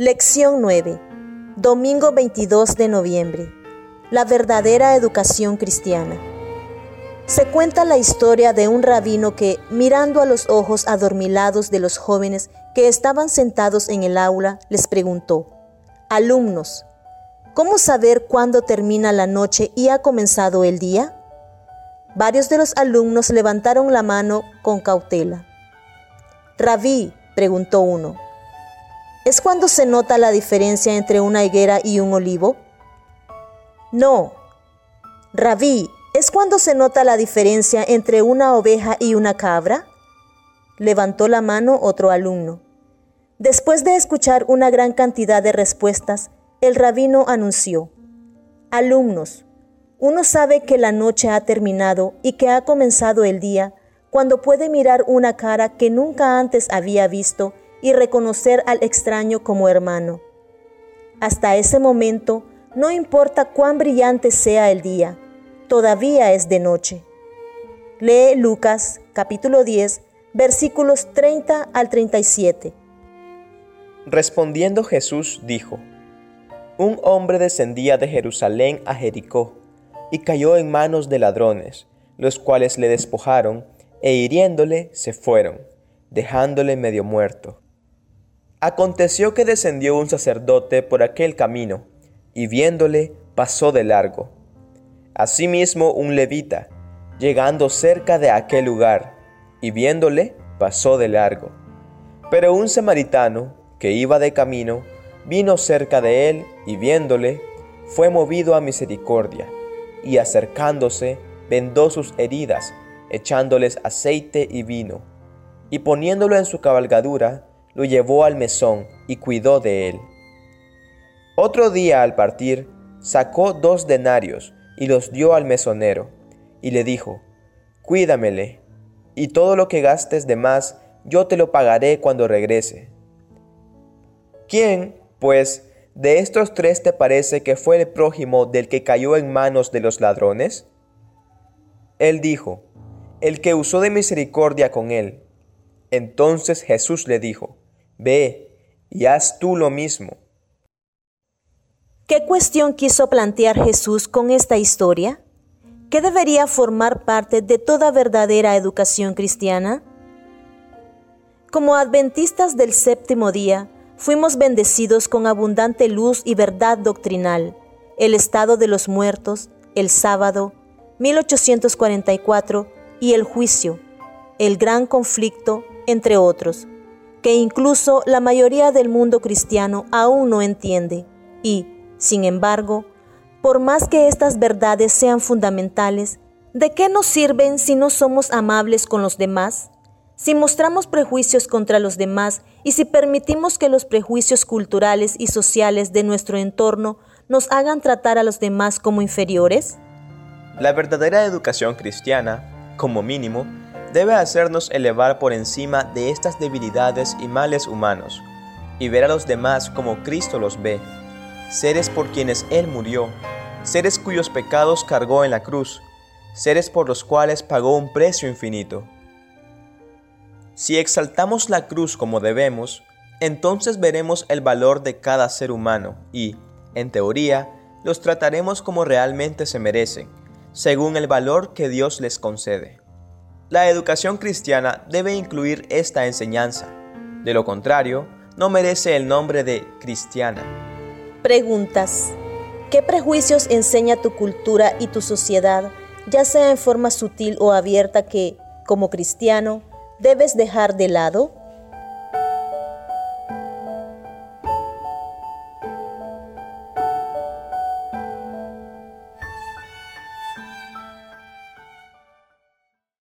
Lección 9. Domingo 22 de noviembre. La verdadera educación cristiana. Se cuenta la historia de un rabino que, mirando a los ojos adormilados de los jóvenes que estaban sentados en el aula, les preguntó, Alumnos, ¿cómo saber cuándo termina la noche y ha comenzado el día? Varios de los alumnos levantaron la mano con cautela. Rabí, preguntó uno, ¿Es cuando se nota la diferencia entre una higuera y un olivo? No. Rabí, ¿es cuando se nota la diferencia entre una oveja y una cabra? Levantó la mano otro alumno. Después de escuchar una gran cantidad de respuestas, el rabino anunció, Alumnos, uno sabe que la noche ha terminado y que ha comenzado el día cuando puede mirar una cara que nunca antes había visto y reconocer al extraño como hermano. Hasta ese momento, no importa cuán brillante sea el día, todavía es de noche. Lee Lucas capítulo 10 versículos 30 al 37. Respondiendo Jesús dijo, Un hombre descendía de Jerusalén a Jericó y cayó en manos de ladrones, los cuales le despojaron e hiriéndole se fueron, dejándole medio muerto. Aconteció que descendió un sacerdote por aquel camino, y viéndole pasó de largo. Asimismo un levita, llegando cerca de aquel lugar, y viéndole pasó de largo. Pero un samaritano, que iba de camino, vino cerca de él, y viéndole, fue movido a misericordia, y acercándose, vendó sus heridas, echándoles aceite y vino, y poniéndolo en su cabalgadura, lo llevó al mesón y cuidó de él. Otro día al partir, sacó dos denarios y los dio al mesonero, y le dijo, Cuídamele, y todo lo que gastes de más, yo te lo pagaré cuando regrese. ¿Quién, pues, de estos tres te parece que fue el prójimo del que cayó en manos de los ladrones? Él dijo, el que usó de misericordia con él. Entonces Jesús le dijo, Ve y haz tú lo mismo. ¿Qué cuestión quiso plantear Jesús con esta historia? ¿Qué debería formar parte de toda verdadera educación cristiana? Como adventistas del séptimo día, fuimos bendecidos con abundante luz y verdad doctrinal, el estado de los muertos, el sábado, 1844 y el juicio, el gran conflicto, entre otros que incluso la mayoría del mundo cristiano aún no entiende. Y, sin embargo, por más que estas verdades sean fundamentales, ¿de qué nos sirven si no somos amables con los demás? Si mostramos prejuicios contra los demás y si permitimos que los prejuicios culturales y sociales de nuestro entorno nos hagan tratar a los demás como inferiores? La verdadera educación cristiana, como mínimo, debe hacernos elevar por encima de estas debilidades y males humanos, y ver a los demás como Cristo los ve, seres por quienes Él murió, seres cuyos pecados cargó en la cruz, seres por los cuales pagó un precio infinito. Si exaltamos la cruz como debemos, entonces veremos el valor de cada ser humano y, en teoría, los trataremos como realmente se merecen, según el valor que Dios les concede. La educación cristiana debe incluir esta enseñanza. De lo contrario, no merece el nombre de cristiana. Preguntas. ¿Qué prejuicios enseña tu cultura y tu sociedad, ya sea en forma sutil o abierta, que, como cristiano, debes dejar de lado?